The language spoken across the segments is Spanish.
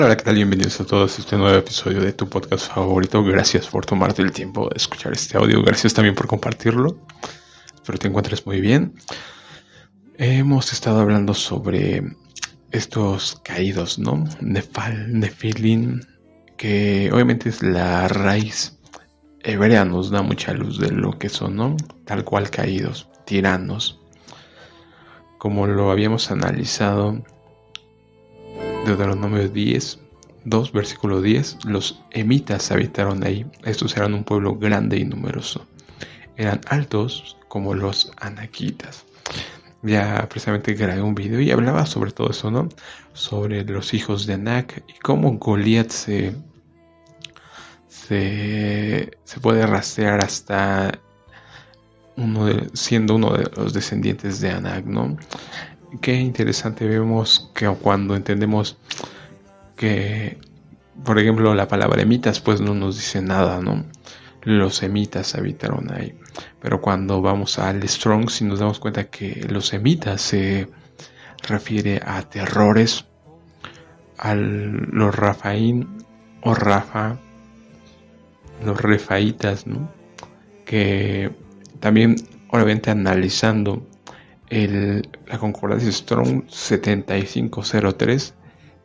Hola, ¿qué tal? Bienvenidos a todos a este nuevo episodio de tu podcast favorito. Gracias por tomarte el tiempo de escuchar este audio. Gracias también por compartirlo. Espero te encuentres muy bien. Hemos estado hablando sobre estos caídos, ¿no? Nefal, Nefilin, que obviamente es la raíz hebrea, nos da mucha luz de lo que son, ¿no? Tal cual caídos, tiranos. Como lo habíamos analizado, Deuteronomio 10, 2, versículo 10, los emitas habitaron ahí. Estos eran un pueblo grande y numeroso. Eran altos como los anaquitas ya precisamente grabé un video y hablaba sobre todo eso, ¿no? Sobre los hijos de Anak y cómo Goliath se, se, puede rastrear hasta uno siendo uno de los descendientes de Anak, ¿no? Qué interesante vemos que cuando entendemos que, por ejemplo, la palabra emitas, pues no nos dice nada, ¿no? Los semitas habitaron ahí. Pero cuando vamos al Strong, si nos damos cuenta que los semitas se refiere a terrores, a los Rafaín o Rafa, los Refaitas, ¿no? Que también, obviamente, analizando el, la concordancia Strong 7503,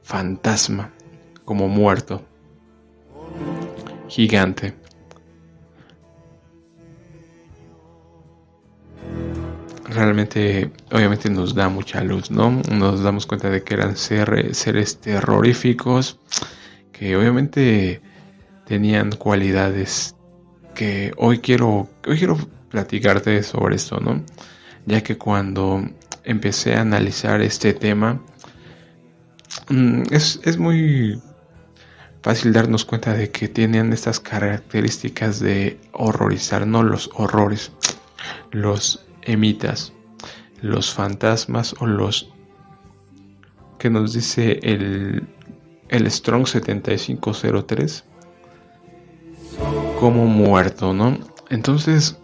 fantasma, como muerto, gigante. realmente, obviamente nos da mucha luz, ¿no? Nos damos cuenta de que eran seres terroríficos, que obviamente tenían cualidades que hoy quiero, hoy quiero platicarte sobre esto, ¿no? Ya que cuando empecé a analizar este tema, mm, es, es muy fácil darnos cuenta de que tienen estas características de horrorizar, no los horrores, los emitas, los fantasmas o los que nos dice el, el Strong 7503 como muerto, ¿no? Entonces,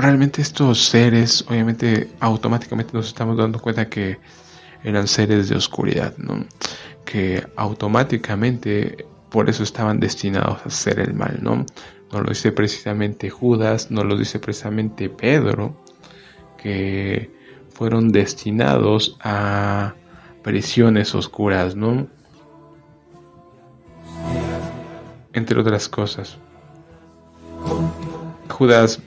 realmente estos seres, obviamente, automáticamente nos estamos dando cuenta que eran seres de oscuridad, ¿no? Que automáticamente por eso estaban destinados a hacer el mal, ¿no? No lo dice precisamente Judas, no lo dice precisamente Pedro, que fueron destinados a prisiones oscuras, ¿no? Entre otras cosas. Judas,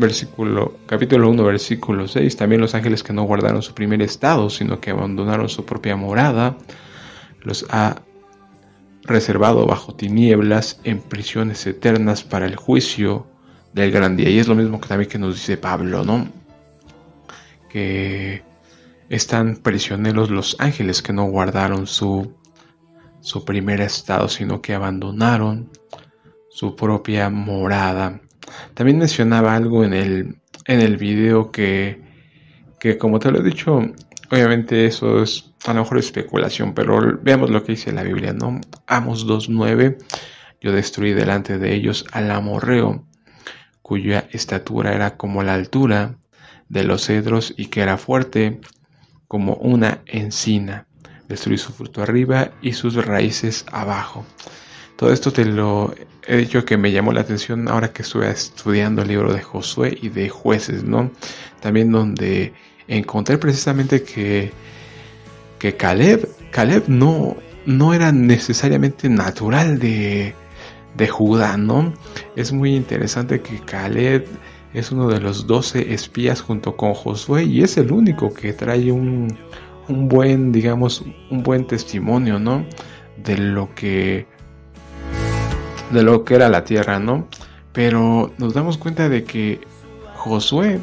versículo, capítulo 1, versículo 6, también los ángeles que no guardaron su primer estado, sino que abandonaron su propia morada, los ha reservado bajo tinieblas en prisiones eternas para el juicio del gran día. Y es lo mismo que también que nos dice Pablo, ¿no? que están prisioneros los ángeles que no guardaron su, su primer estado, sino que abandonaron su propia morada. También mencionaba algo en el, en el video que, que, como te lo he dicho, obviamente eso es a lo mejor especulación, pero veamos lo que dice la Biblia, ¿no? Amos 2.9, yo destruí delante de ellos al amorreo, cuya estatura era como la altura de los cedros y que era fuerte como una encina. Destruí su fruto arriba y sus raíces abajo. Todo esto te lo he dicho que me llamó la atención ahora que estuve estudiando el libro de Josué y de jueces, ¿no? También donde encontré precisamente que, que Caleb, Caleb no, no era necesariamente natural de, de Judá, ¿no? Es muy interesante que Caleb es uno de los doce espías junto con Josué y es el único que trae un, un buen, digamos, un buen testimonio, ¿no? De lo que de lo que era la tierra, ¿no? Pero nos damos cuenta de que Josué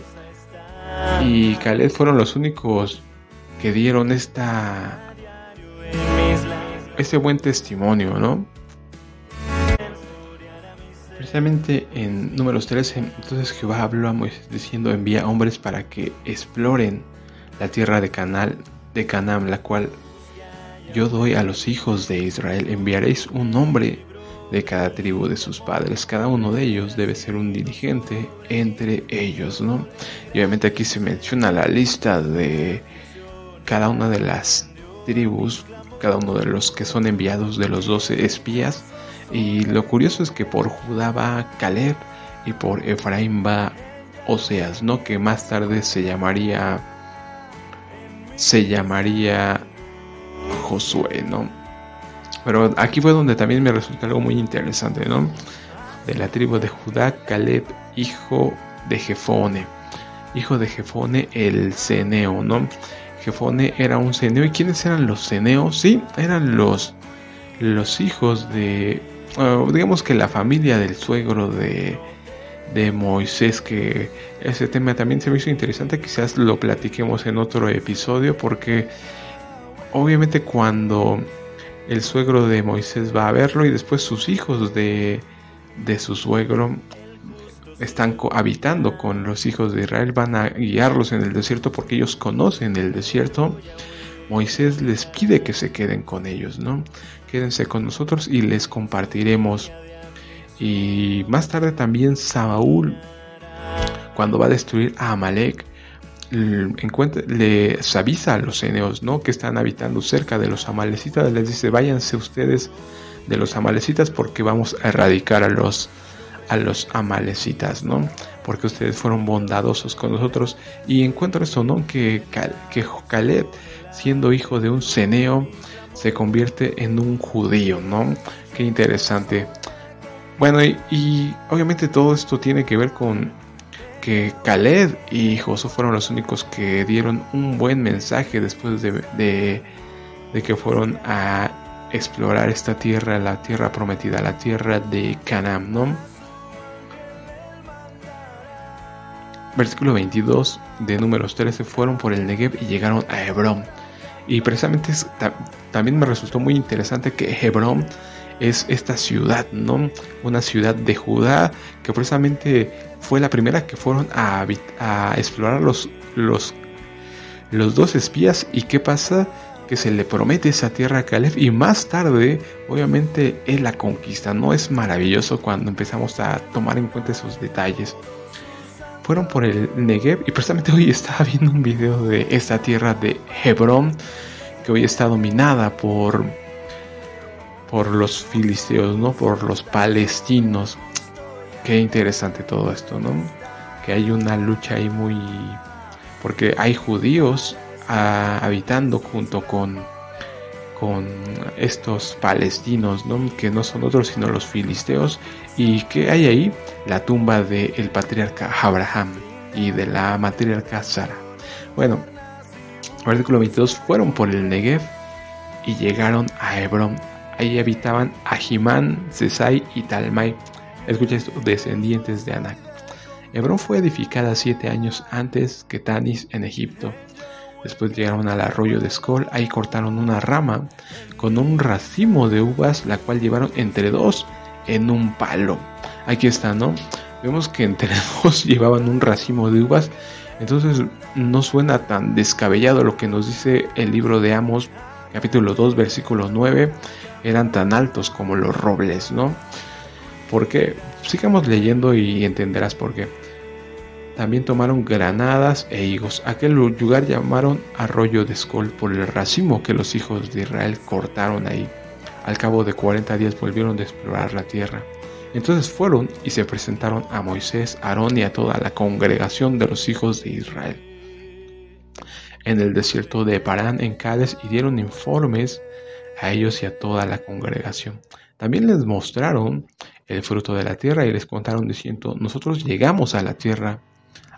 y Caleb fueron los únicos que dieron esta este buen testimonio, ¿no? Precisamente en números 13, entonces Jehová habló a Moisés diciendo, envía hombres para que exploren la tierra de Canal, de Canaán, la cual yo doy a los hijos de Israel. Enviaréis un hombre de cada tribu de sus padres. Cada uno de ellos debe ser un dirigente entre ellos, ¿no? Y obviamente aquí se menciona la lista de cada una de las tribus cada uno de los que son enviados de los doce espías. Y lo curioso es que por Judá va Caleb y por Efraín va Oseas, ¿no? Que más tarde se llamaría se llamaría Josué, ¿no? Pero aquí fue donde también me resulta algo muy interesante, ¿no? De la tribu de Judá, Caleb, hijo de Jefone. Hijo de Jefone el Ceneo, ¿no? Jefone era un ceneo. ¿Y quiénes eran los ceneos? Sí, eran los, los hijos de, digamos que la familia del suegro de, de Moisés, que ese tema también se me hizo interesante, quizás lo platiquemos en otro episodio, porque obviamente cuando el suegro de Moisés va a verlo y después sus hijos de, de su suegro están habitando con los hijos de Israel, van a guiarlos en el desierto porque ellos conocen el desierto. Moisés les pide que se queden con ellos, ¿no? Quédense con nosotros y les compartiremos y más tarde también Saúl, cuando va a destruir a Amalek, les avisa a los eneos ¿no? que están habitando cerca de los amalecitas, les dice váyanse ustedes de los amalecitas porque vamos a erradicar a los, a los amalecitas, ¿no? porque ustedes fueron bondadosos con nosotros y encuentro eso, ¿no? que, que Caleb siendo hijo de un ceneo se convierte en un judío, ¿no? Qué interesante. Bueno, y, obviamente todo esto tiene que ver con que Caleb y Josué fueron los únicos que dieron un buen mensaje después de, que fueron a explorar esta tierra, la tierra prometida, la tierra de Canaán, ¿no? Versículo 22 de números 13 fueron por el Negev y llegaron a Hebrón. Y precisamente también me resultó muy interesante que Hebrón es esta ciudad, ¿no? Una ciudad de Judá que precisamente fue la primera que fueron a, explorar los, los, los dos espías. ¿Y qué pasa? Que se le promete esa tierra a Caleb y más tarde, obviamente, es la conquista. No es maravilloso cuando empezamos a tomar en cuenta esos detalles. Fueron por el Negev y precisamente hoy estaba viendo un video de esta tierra de Hebrón que hoy está dominada por por los filisteos, ¿no? Por los palestinos. Qué interesante todo esto, ¿no? Que hay una lucha ahí muy... Porque hay judíos ah, habitando junto con, con estos palestinos, ¿no? Que no son otros sino los filisteos. ¿Y que hay ahí? La tumba del patriarca Abraham y de la matriarca Sara. Bueno, artículo 22 fueron por el Negev y llegaron a Hebrón Ahí habitaban Ahimán, Sesai y Talmai, escucha descendientes de Anak. Hebrón fue edificada siete años antes que Tanis en Egipto. Después llegaron al arroyo de Skol, ahí cortaron una rama con un racimo de uvas, la cual llevaron entre dos en un palo. Aquí está, ¿no? Vemos que entre dos llevaban un racimo de uvas, entonces no suena tan descabellado lo que nos dice el libro de Amos, capítulo 2, versículo 9 eran tan altos como los robles, ¿no? Porque sigamos leyendo y entenderás por qué. También tomaron granadas e higos. Aquel lugar llamaron arroyo de Escol por el racimo que los hijos de Israel cortaron ahí. Al cabo de 40 días volvieron a explorar la tierra. Entonces fueron y se presentaron a Moisés, Aarón y a toda la congregación de los hijos de Israel en el desierto de Parán en Cádiz y dieron informes a ellos y a toda la congregación. También les mostraron el fruto de la tierra y les contaron diciendo, nosotros llegamos a la tierra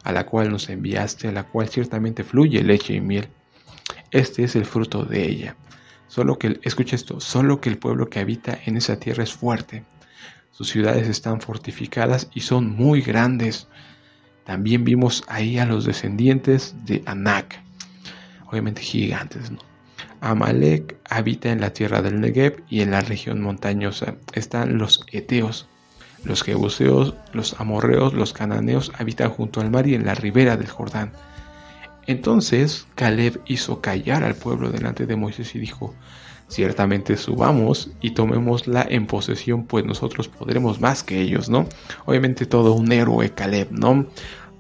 a la cual nos enviaste, a la cual ciertamente fluye leche y miel. Este es el fruto de ella. Solo que, escucha esto, solo que el pueblo que habita en esa tierra es fuerte. Sus ciudades están fortificadas y son muy grandes. También vimos ahí a los descendientes de Anak, obviamente gigantes, ¿no? Amalek habita en la tierra del Negev y en la región montañosa están los Eteos. Los Jebuseos, los Amorreos, los Cananeos habitan junto al mar y en la ribera del Jordán. Entonces Caleb hizo callar al pueblo delante de Moisés y dijo, ciertamente subamos y tomémosla en posesión, pues nosotros podremos más que ellos, ¿no? Obviamente todo un héroe Caleb, ¿no?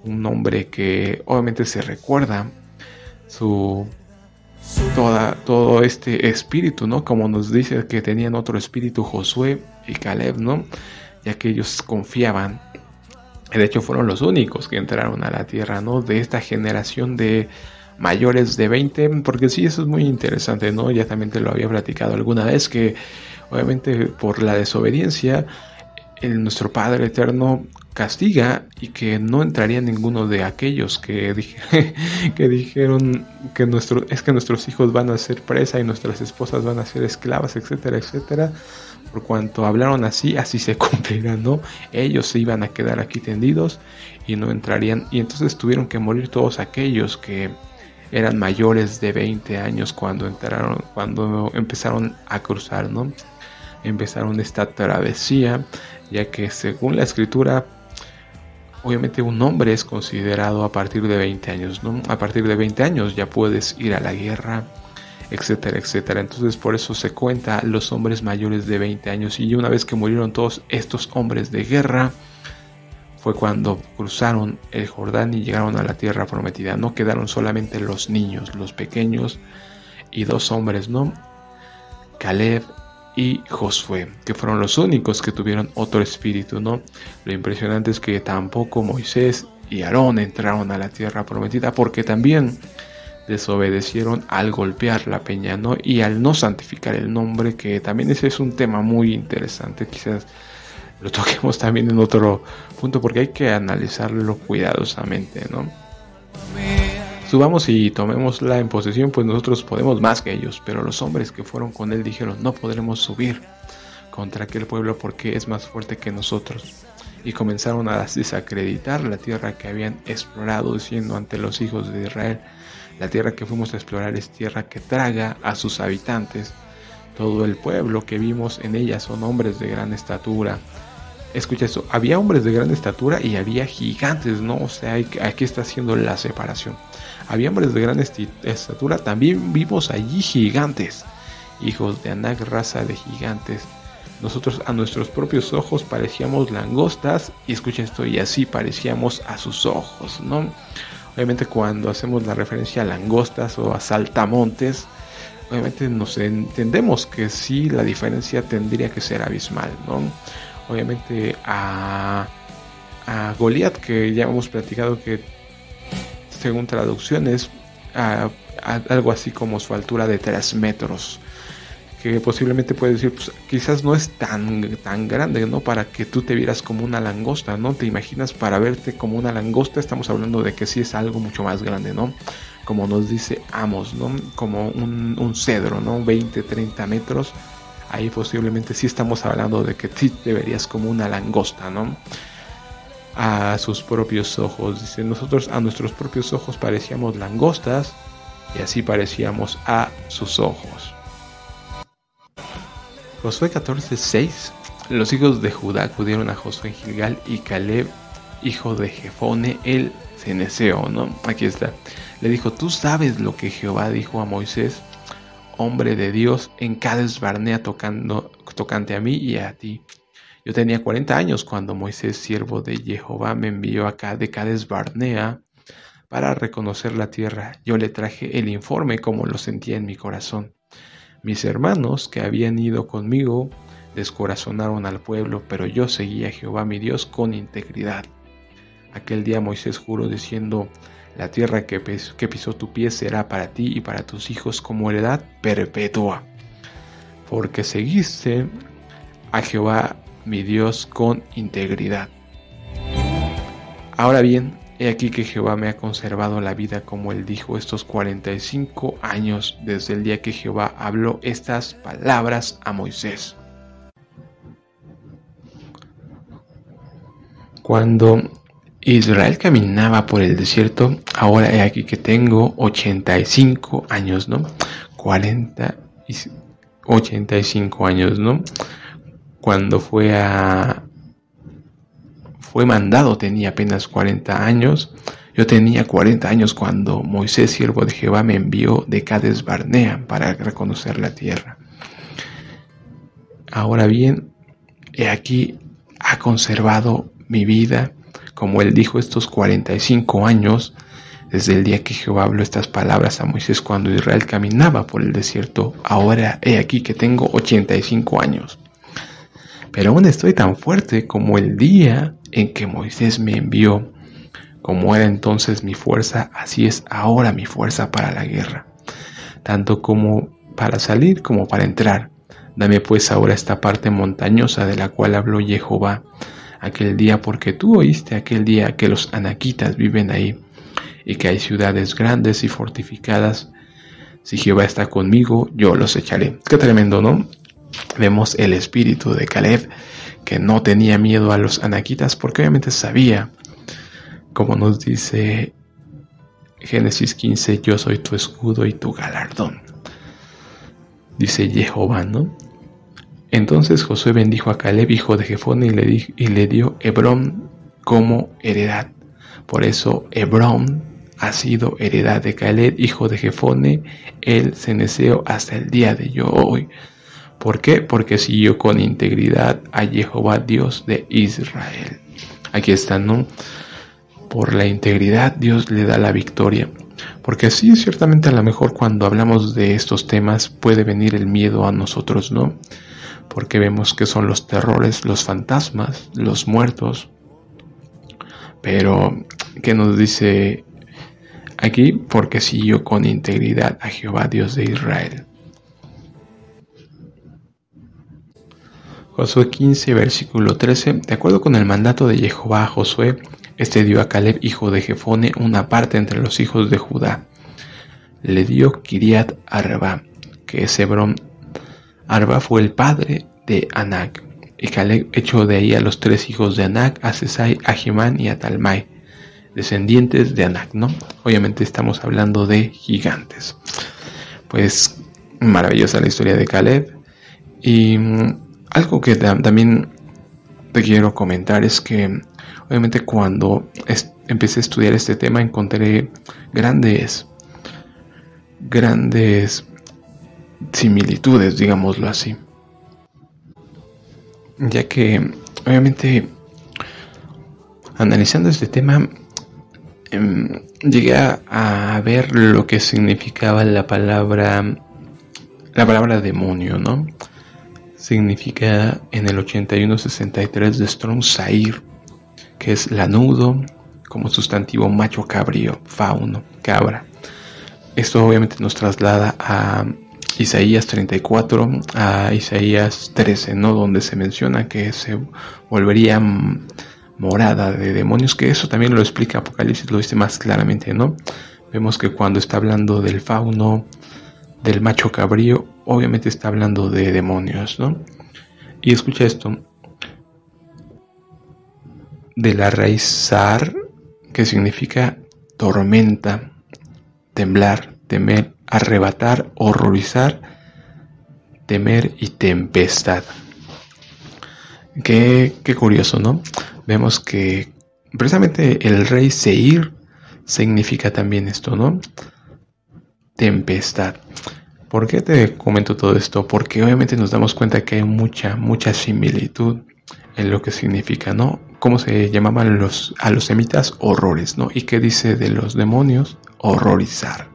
Un hombre que obviamente se recuerda su toda, todo este espíritu, ¿no? Como nos dice que tenían otro espíritu Josué y Caleb, ¿no? Ya que ellos confiaban. De hecho, fueron los únicos que entraron a la tierra, ¿no? De esta generación de mayores de 20, porque sí, eso es muy interesante, ¿no? Ya también te lo había platicado alguna vez que obviamente por la desobediencia, el, nuestro Padre Eterno castiga y que no entraría ninguno de aquellos que, dijeron que nuestro, es que nuestros hijos van a ser presa y nuestras esposas van a ser esclavas, etcétera, etcétera. Por cuanto hablaron así, así se cumplirá, ¿no? Ellos se iban a quedar aquí tendidos y no entrarían. Y entonces tuvieron que morir todos aquellos que eran mayores de 20 años cuando entraron, cuando empezaron a cruzar, ¿no? Empezaron esta travesía, ya que según la escritura, obviamente un hombre es considerado a partir de 20 años, ¿no? A partir de 20 años ya puedes ir a la guerra, etcétera, etcétera. Entonces por eso se cuenta los hombres mayores de 20 años y una vez que murieron todos estos hombres de guerra, fue cuando cruzaron el Jordán y llegaron a la tierra prometida. No quedaron solamente los niños, los pequeños y dos hombres, ¿no? Caleb y Josué, que fueron los únicos que tuvieron otro espíritu, ¿no? Lo impresionante es que tampoco Moisés y Aarón entraron a la tierra prometida porque también desobedecieron al golpear la peña, ¿no? Y al no santificar el nombre, que también ese es un tema muy interesante, quizás lo toquemos también en otro punto porque hay que analizarlo cuidadosamente, ¿no? Subamos y tomémosla en posesión, pues nosotros podemos más que ellos, pero los hombres que fueron con él dijeron, no podremos subir contra aquel pueblo porque es más fuerte que nosotros. Y comenzaron a desacreditar la tierra que habían explorado, diciendo ante los hijos de Israel, la tierra que fuimos a explorar es tierra que traga a sus habitantes. Todo el pueblo que vimos en ella son hombres de gran estatura, escucha eso, había hombres de gran estatura y había gigantes, ¿no? O sea, aquí está haciendo la separación. Había hombres de gran estatura, también vimos allí gigantes, hijos de Anak, raza de gigantes. Nosotros a nuestros propios ojos parecíamos langostas y escucha esto, y así parecíamos a sus ojos, ¿no? Obviamente cuando hacemos la referencia a langostas o a saltamontes, obviamente nos entendemos que sí la diferencia tendría que ser abismal, ¿no? obviamente a, a Goliat, que ya hemos platicado que según traducciones, algo así como su altura de 3 metros. Que posiblemente puede decir, pues quizás no es tan, tan grande, ¿no? Para que tú te vieras como una langosta, ¿no? Te imaginas para verte como una langosta, estamos hablando de que sí es algo mucho más grande, ¿no? Como nos dice Amos, ¿no? Como un, un cedro, ¿no? 20, 30 metros ahí posiblemente sí estamos hablando de que sí te verías como una langosta, ¿no? A sus propios ojos. Dice, nosotros a nuestros propios ojos parecíamos langostas y así parecíamos a sus ojos. Josué 14:6 Los hijos de Judá acudieron a Josué en Gilgal y Caleb, hijo de Jefone, el ceneseo, ¿no? Aquí está. Le dijo, tú sabes lo que Jehová dijo a Moisés hombre de Dios en Cades Barnea tocando, tocante a mí y a ti. Yo tenía 40 años cuando Moisés, siervo de Jehová, me envió acá de Cades Barnea para reconocer la tierra. Yo le traje el informe como lo sentía en mi corazón. Mis hermanos que habían ido conmigo descorazonaron al pueblo, pero yo seguía a Jehová mi Dios con integridad. Aquel día Moisés juró diciendo, la tierra que, pisó tu pie será para ti y para tus hijos como heredad perpetua, porque seguiste a Jehová mi Dios con integridad. Ahora bien, he aquí que Jehová me ha conservado la vida como él dijo estos 45 años desde el día que Jehová habló estas palabras a Moisés. Cuando Israel caminaba por el desierto, ahora he aquí que tengo 85 años, ¿no? 40 y 85 años, ¿no? Cuando fue a fue mandado tenía apenas 40 años. Yo tenía 40 años cuando Moisés, siervo de Jehová, me envió de Cades Barnea para reconocer la tierra. Ahora bien, he aquí ha conservado mi vida como él dijo estos 45 años desde el día que Jehová habló estas palabras a Moisés cuando Israel caminaba por el desierto. Ahora he aquí que tengo 85 años. Pero aún estoy tan fuerte como el día en que Moisés me envió. Como era entonces mi fuerza, así es ahora mi fuerza para la guerra, tanto como para salir como para entrar. Dame pues ahora esta parte montañosa de la cual habló Jehová aquel día, porque tú oíste aquel día que los anaquitas viven ahí y que hay ciudades grandes y fortificadas. Si Jehová está conmigo, yo los echaré. Qué tremendo, ¿no? Vemos el espíritu de Caleb, que no tenía miedo a los anaquitas porque obviamente sabía, como nos dice Génesis 15, yo soy tu escudo y tu galardón. Dice Jehová, ¿no? Entonces Josué bendijo a Caleb, hijo de Jefone, y le, y le dio Hebrón como heredad. Por eso Hebrón ha sido heredad de Caleb, hijo de Jefone, el ceneseo, hasta el día de hoy. ¿Por qué? Porque siguió con integridad a Jehová Dios de Israel. Aquí está, ¿no? Por la integridad Dios le da la victoria. Porque sí, ciertamente a lo mejor cuando hablamos de estos temas puede venir el miedo a nosotros, ¿no? porque vemos que son los terrores, los fantasmas, los muertos. Pero, ¿qué nos dice aquí? Porque siguió con integridad a Jehová Dios de Israel. Josué 15, versículo 13. De acuerdo con el mandato de Jehová a Josué, este dio a Caleb, hijo de Jefone, una parte entre los hijos de Judá. Le dio Kiriat Arba, que es Hebrón Arba fue el padre de Anak, y Caleb echó de ahí a los tres hijos de Anak, a Sesai, a Jimán y a Talmai, descendientes de Anak, ¿no? Obviamente estamos hablando de gigantes. Pues maravillosa la historia de Caleb. Y mm, algo que también te quiero comentar es que obviamente cuando empecé a estudiar este tema encontré grandes, grandes similitudes, digámoslo así. Ya que, obviamente, analizando este tema, em, llegué a, ver lo que significaba la palabra, la palabra demonio, ¿no? Significa en el 8163 de Strong Sair, que es lanudo, como sustantivo macho cabrío, fauno, cabra. Esto obviamente nos traslada a Isaías 34 a Isaías 13, ¿no? Donde se menciona que se volvería morada de demonios, que eso también lo explica Apocalipsis, lo dice más claramente, ¿no? Vemos que cuando está hablando del fauno, del macho cabrío, obviamente está hablando de demonios, ¿no? Y escucha esto, de la raíz zar, que significa tormenta, temblar, temer, arrebatar, horrorizar, temer y tempestad. Qué, qué curioso, ¿no? Vemos que precisamente el rey Seir significa también esto, ¿no? Tempestad. ¿Por qué te comento todo esto? Porque obviamente nos damos cuenta que hay mucha, mucha similitud en lo que significa, ¿no? ¿Cómo se llamaban los, a los semitas? Horrores, ¿no? ¿Y qué dice de los demonios? Horrorizar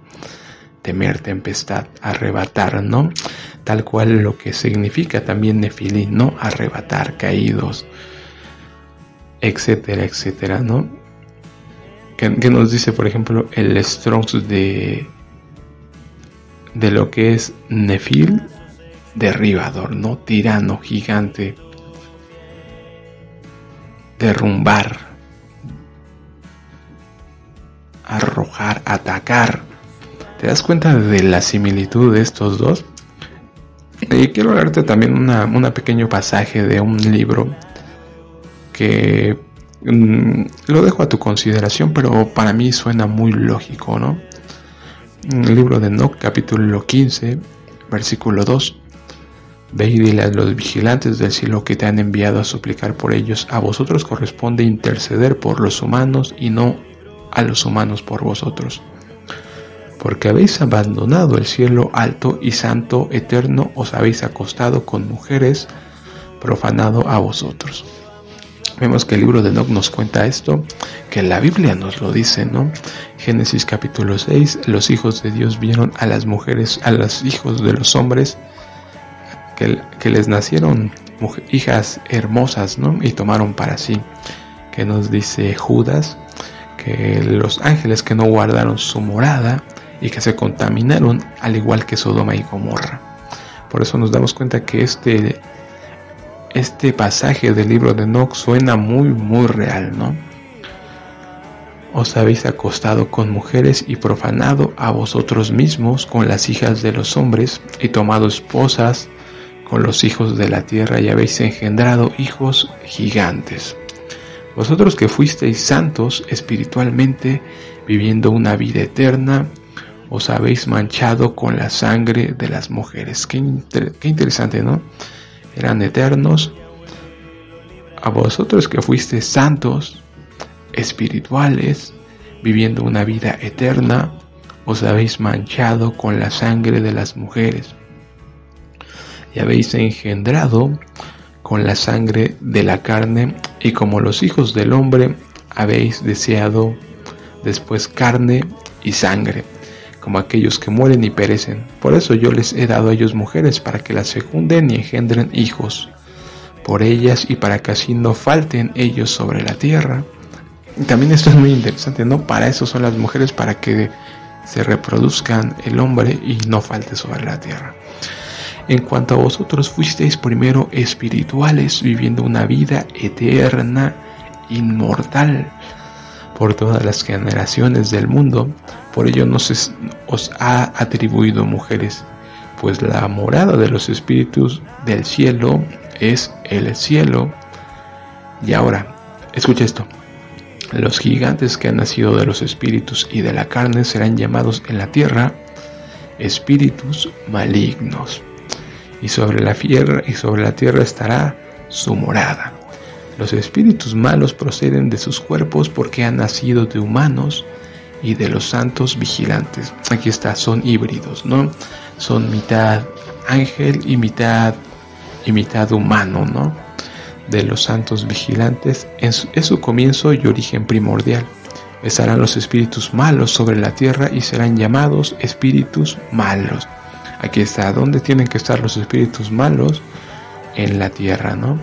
temer, tempestad, arrebatar, ¿no? Tal cual lo que significa también Nefilín, ¿no? Arrebatar, caídos, etcétera, etcétera, ¿no? ¿Qué, nos dice, por ejemplo, el Strongs de, de lo que es Nefil? Derribador, ¿no? Tirano, gigante, derrumbar, arrojar, atacar. ¿Te das cuenta de la similitud de estos dos? Y quiero leerte también un pequeño pasaje de un libro que mm, lo dejo a tu consideración, pero para mí suena muy lógico, ¿no? El libro de Enoch, capítulo 15, versículo 2. Ve a los vigilantes del cielo que te han enviado a suplicar por ellos. A vosotros corresponde interceder por los humanos y no a los humanos por vosotros porque habéis abandonado el cielo alto y santo eterno, os habéis acostado con mujeres, profanado a vosotros. Vemos que el libro de Enoch nos cuenta esto, que la Biblia nos lo dice, ¿no? Génesis capítulo 6, los hijos de Dios vieron a las mujeres, a los hijos de los hombres, que, que les nacieron hijas hermosas, ¿no? Y tomaron para sí, que nos dice Judas, que los ángeles que no guardaron su morada y que se contaminaron al igual que Sodoma y Gomorra. Por eso nos damos cuenta que este este pasaje del libro de Enoch suena muy, muy real, ¿no? Os habéis acostado con mujeres y profanado a vosotros mismos con las hijas de los hombres y tomado esposas con los hijos de la tierra y habéis engendrado hijos gigantes. Vosotros que fuisteis santos espiritualmente, viviendo una vida eterna, os habéis manchado con la sangre de las mujeres. Qué, qué interesante, ¿no? Eran eternos, a vosotros que fuisteis santos, espirituales, viviendo una vida eterna, os habéis manchado con la sangre de las mujeres y habéis engendrado con la sangre de la carne y como los hijos del hombre habéis deseado después carne y sangre como aquellos que mueren y perecen. Por eso yo les he dado a ellos mujeres para que las fecunden y engendren hijos por ellas y para que así no falten ellos sobre la tierra. Y también esto es muy interesante, ¿no? Para eso son las mujeres, para que se reproduzcan el hombre y no falte sobre la tierra. En cuanto a vosotros fuisteis primero espirituales, viviendo una vida eterna, inmortal, por todas las generaciones del mundo, por ello nos os ha atribuido mujeres, pues la morada de los espíritus del cielo es el cielo. Y ahora, escucha esto. Los gigantes que han nacido de los espíritus y de la carne serán llamados en la tierra espíritus malignos. Y sobre la tierra, y sobre la tierra estará su morada. Los espíritus malos proceden de sus cuerpos porque han nacido de humanos y de los santos vigilantes. Aquí está, son híbridos, ¿no? Son mitad ángel y mitad y mitad humano, ¿no? De los santos vigilantes es, es su comienzo y origen primordial. Estarán los espíritus malos sobre la tierra y serán llamados espíritus malos. Aquí está, ¿dónde tienen que estar los espíritus malos? En la tierra, ¿no?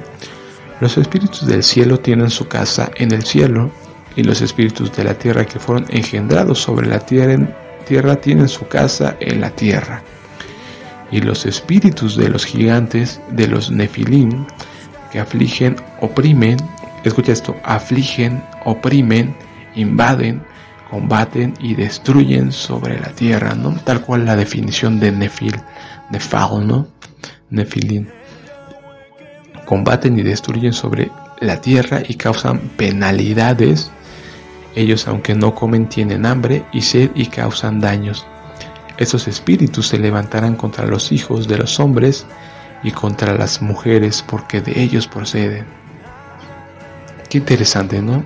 Los espíritus del cielo tienen su casa en el cielo, y los espíritus de la tierra que fueron engendrados sobre la tierra, tienen su casa en la tierra. Y los espíritus de los gigantes, de los nefilim, que afligen, oprimen, escucha esto, afligen, oprimen, invaden, combaten y destruyen sobre la tierra, ¿no? Tal cual la definición de nefil, nefal, ¿no? Nefilim combaten y destruyen sobre la tierra y causan penalidades. Ellos aunque no comen tienen hambre y sed y causan daños. Esos espíritus se levantarán contra los hijos de los hombres y contra las mujeres porque de ellos proceden. Qué interesante, ¿no?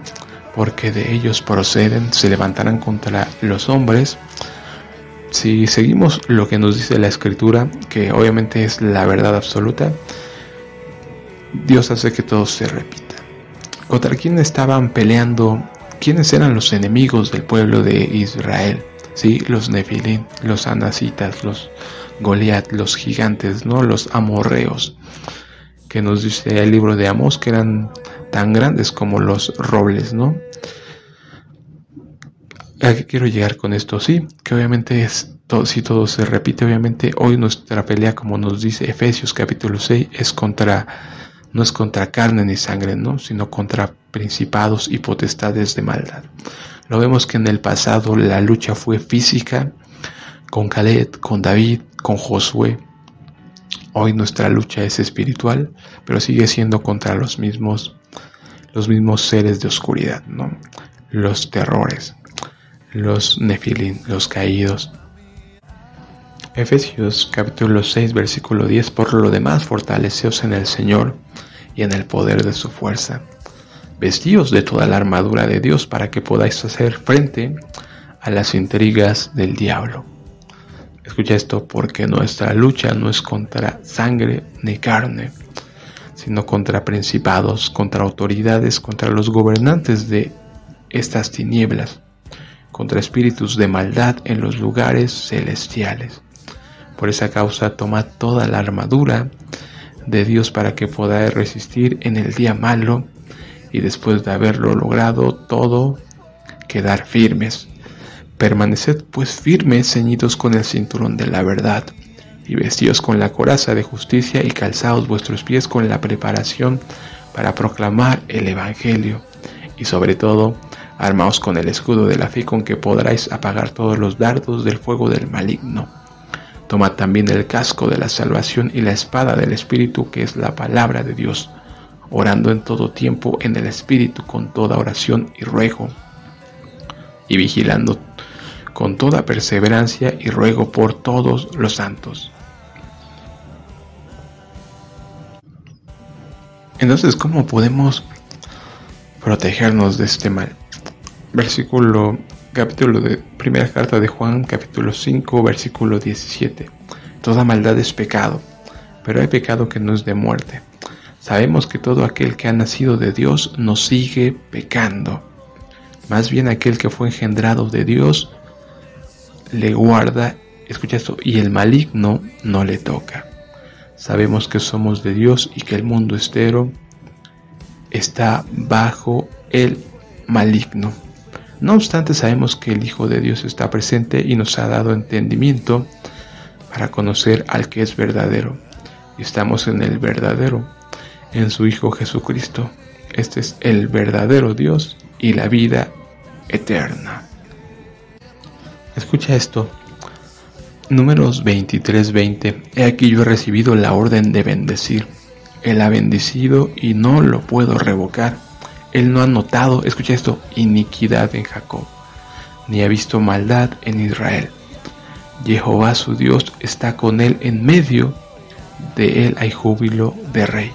Porque de ellos proceden, se levantarán contra los hombres. Si seguimos lo que nos dice la escritura, que obviamente es la verdad absoluta, Dios hace que todo se repita. ¿Contra quién estaban peleando? ¿Quiénes eran los enemigos del pueblo de Israel? Sí, los Nefilim, los Anasitas, los Goliat, los gigantes, ¿no? Los amorreos, que nos dice el libro de Amos que eran tan grandes como los robles, ¿no? ¿A qué quiero llegar con esto? Sí, que obviamente es si todo se repite, obviamente hoy nuestra pelea, como nos dice Efesios capítulo 6, es contra no es contra carne ni sangre, ¿no? sino contra principados y potestades de maldad. Lo vemos que en el pasado la lucha fue física con Caleb, con David, con Josué. Hoy nuestra lucha es espiritual, pero sigue siendo contra los mismos los mismos seres de oscuridad, ¿no? Los terrores, los nefilim, los caídos. Efesios capítulo 6 versículo 10 Por lo demás fortaleceos en el Señor y en el poder de su fuerza. Vestíos de toda la armadura de Dios para que podáis hacer frente a las intrigas del diablo. Escucha esto porque nuestra lucha no es contra sangre ni carne. sino contra principados, contra autoridades, contra los gobernantes de estas tinieblas, contra espíritus de maldad en los lugares celestiales. Por esa causa toma toda la armadura de Dios para que podáis resistir en el día malo y después de haberlo logrado todo, quedar firmes. Permaneced pues firmes, ceñidos con el cinturón de la verdad, y vestidos con la coraza de justicia y calzados vuestros pies con la preparación para proclamar el Evangelio, y sobre todo, armaos con el escudo de la fe con que podráis apagar todos los dardos del fuego del maligno Toma también el casco de la salvación y la espada del Espíritu, que es la palabra de Dios, orando en todo tiempo en el Espíritu con toda oración y ruego, y vigilando con toda perseverancia y ruego por todos los santos. Entonces, ¿cómo podemos protegernos de este mal? Versículo capítulo de primera carta de Juan, capítulo 5, versículo 17. Toda maldad es pecado, pero hay pecado que no es de muerte. Sabemos que todo aquel que ha nacido de Dios no sigue pecando. Más bien aquel que fue engendrado de Dios le guarda, escucha esto, y el maligno no le toca. Sabemos que somos de Dios y que el mundo estero está bajo el maligno. No obstante, sabemos que el Hijo de Dios está presente y nos ha dado entendimiento para conocer al que es verdadero. Y estamos en el verdadero, en su Hijo Jesucristo. Este es el verdadero Dios y la vida eterna. Escucha esto. Números 23:20. He aquí yo he recibido la orden de bendecir. Él ha bendecido y no lo puedo revocar. Él no ha notado, escucha esto, iniquidad en Jacob, ni ha visto maldad en Israel. Jehová su Dios está con él en medio de él hay júbilo de rey.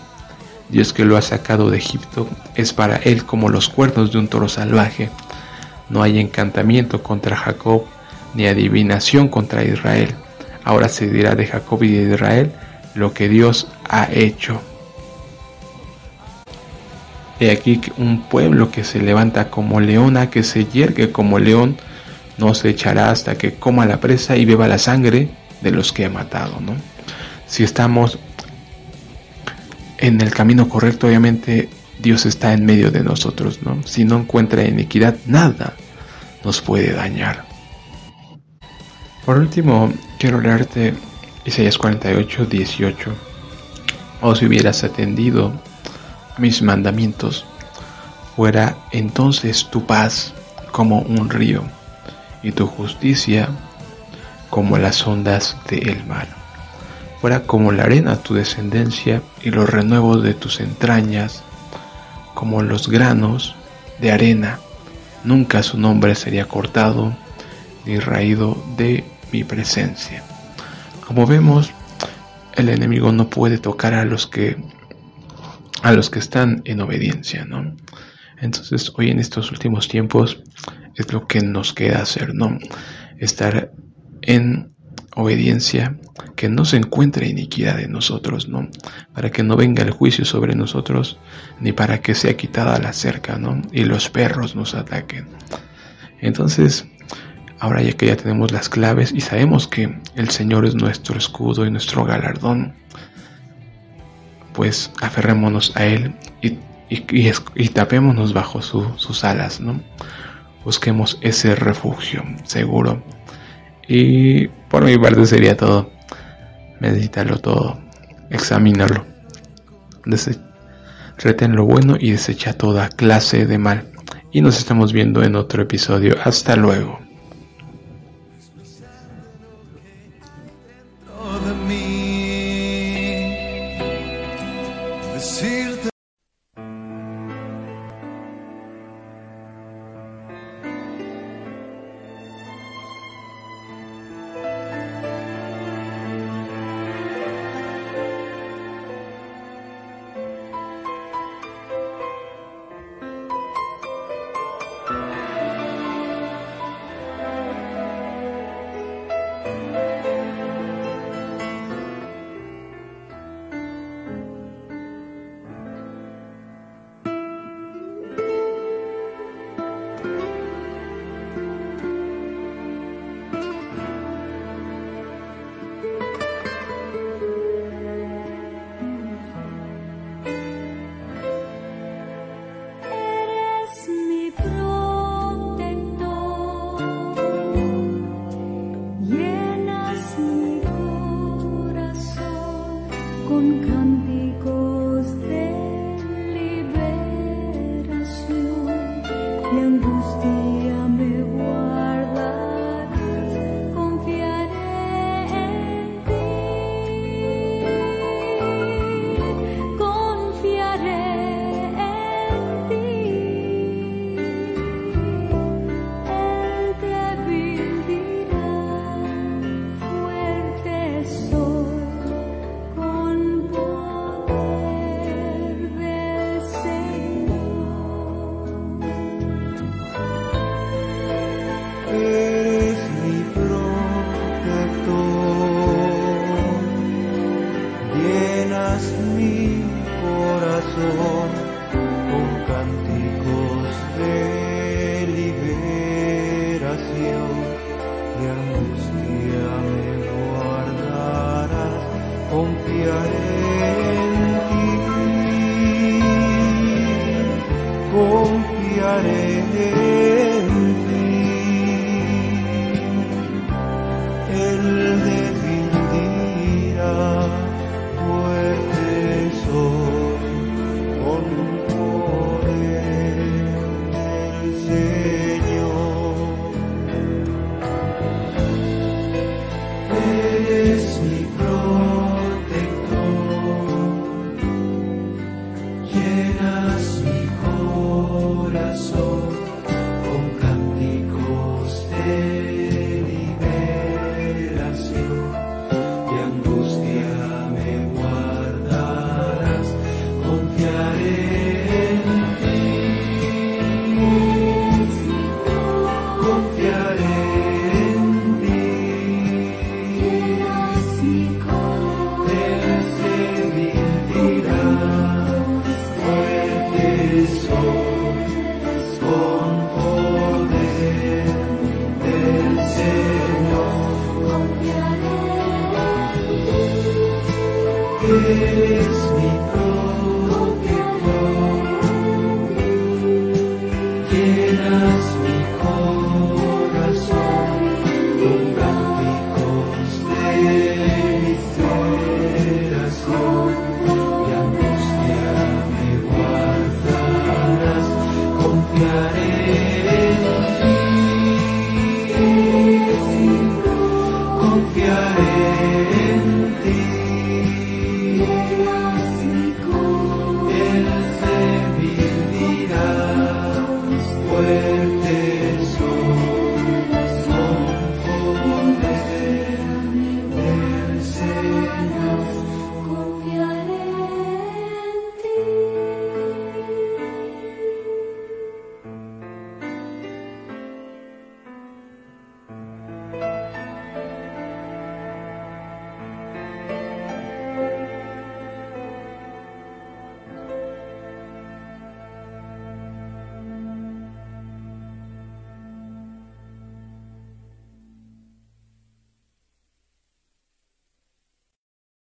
Dios que lo ha sacado de Egipto es para él como los cuernos de un toro salvaje. No hay encantamiento contra Jacob, ni adivinación contra Israel. Ahora se dirá de Jacob y de Israel lo que Dios ha hecho. He aquí un pueblo que se levanta como leona, que se yergue como león, no se echará hasta que coma la presa y beba la sangre de los que ha matado, ¿no? Si estamos en el camino correcto, obviamente Dios está en medio de nosotros, ¿no? Si no encuentra iniquidad, nada nos puede dañar. Por último, quiero leerte Isaías 48, 18. O si hubieras atendido mis mandamientos, fuera entonces tu paz como un río y tu justicia como las ondas del mar. Fuera como la arena tu descendencia y los renuevos de tus entrañas, como los granos de arena. Nunca su nombre sería cortado ni raído de mi presencia. Como vemos, el enemigo no puede tocar a los que a los que están en obediencia, ¿no? Entonces, hoy en estos últimos tiempos es lo que nos queda hacer, ¿no? Estar en obediencia, que no se encuentre iniquidad en nosotros, ¿no? Para que no venga el juicio sobre nosotros, ni para que sea quitada la cerca, ¿no? Y los perros nos ataquen. Entonces, ahora ya que ya tenemos las claves y sabemos que el Señor es nuestro escudo y nuestro galardón, pues aferrémonos a Él y, y, tapémonos bajo sus alas, ¿no? Busquemos ese refugio seguro. Y por mi parte sería todo. Medítalo todo. Examínalo. Reten lo bueno y desecha toda clase de mal. Y nos estamos viendo en otro episodio. Hasta luego.